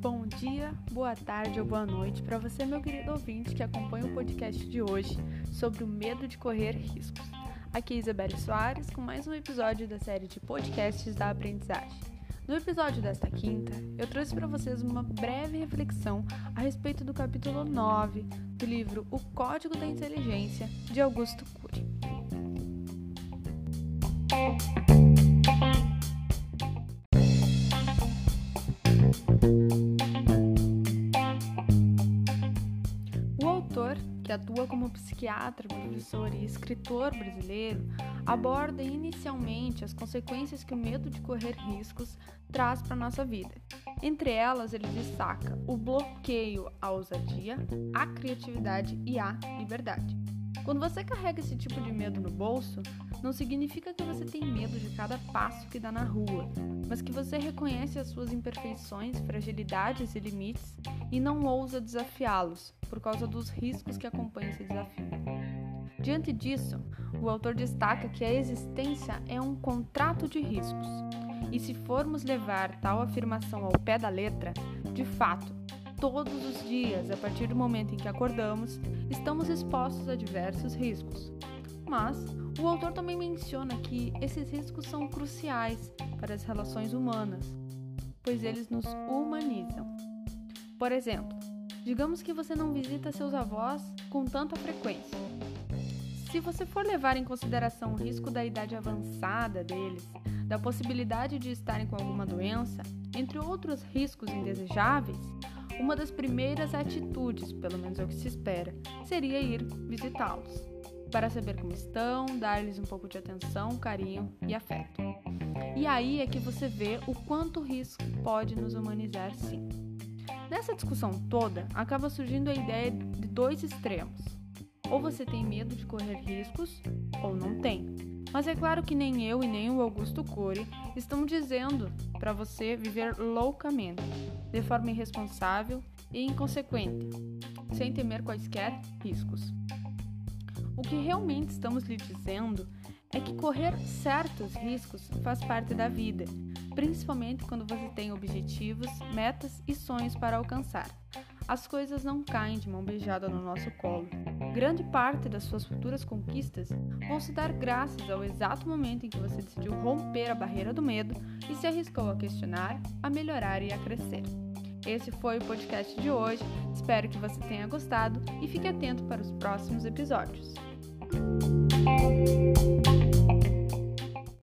Bom dia, boa tarde ou boa noite para você, meu querido ouvinte, que acompanha o podcast de hoje sobre o medo de correr riscos. Aqui é Isabelle Soares com mais um episódio da série de podcasts da aprendizagem. No episódio desta quinta, eu trouxe para vocês uma breve reflexão a respeito do capítulo 9 do livro O Código da Inteligência, de Augusto Cury. O autor, que atua como psiquiatra, professor e escritor brasileiro, aborda inicialmente as consequências que o medo de correr riscos traz para nossa vida. Entre elas, ele destaca o bloqueio à ousadia, à criatividade e à liberdade. Quando você carrega esse tipo de medo no bolso, não significa que você tem medo de cada passo que dá na rua, mas que você reconhece as suas imperfeições, fragilidades e limites e não ousa desafiá-los por causa dos riscos que acompanham esse desafio. Diante disso, o autor destaca que a existência é um contrato de riscos. E se formos levar tal afirmação ao pé da letra, de fato, todos os dias, a partir do momento em que acordamos, estamos expostos a diversos riscos. Mas o autor também menciona que esses riscos são cruciais para as relações humanas, pois eles nos humanizam. Por exemplo, digamos que você não visita seus avós com tanta frequência. Se você for levar em consideração o risco da idade avançada deles, da possibilidade de estarem com alguma doença, entre outros riscos indesejáveis, uma das primeiras atitudes, pelo menos é o que se espera, seria ir visitá-los, para saber como estão, dar-lhes um pouco de atenção, carinho e afeto. E aí é que você vê o quanto o risco pode nos humanizar sim. Nessa discussão toda, acaba surgindo a ideia de dois extremos ou você tem medo de correr riscos, ou não tem. Mas é claro que nem eu e nem o Augusto Cury estão dizendo para você viver loucamente, de forma irresponsável e inconsequente, sem temer quaisquer riscos. O que realmente estamos lhe dizendo é que correr certos riscos faz parte da vida, principalmente quando você tem objetivos, metas e sonhos para alcançar. As coisas não caem de mão beijada no nosso colo. Grande parte das suas futuras conquistas vão se dar graças ao exato momento em que você decidiu romper a barreira do medo e se arriscou a questionar, a melhorar e a crescer. Esse foi o podcast de hoje. Espero que você tenha gostado e fique atento para os próximos episódios.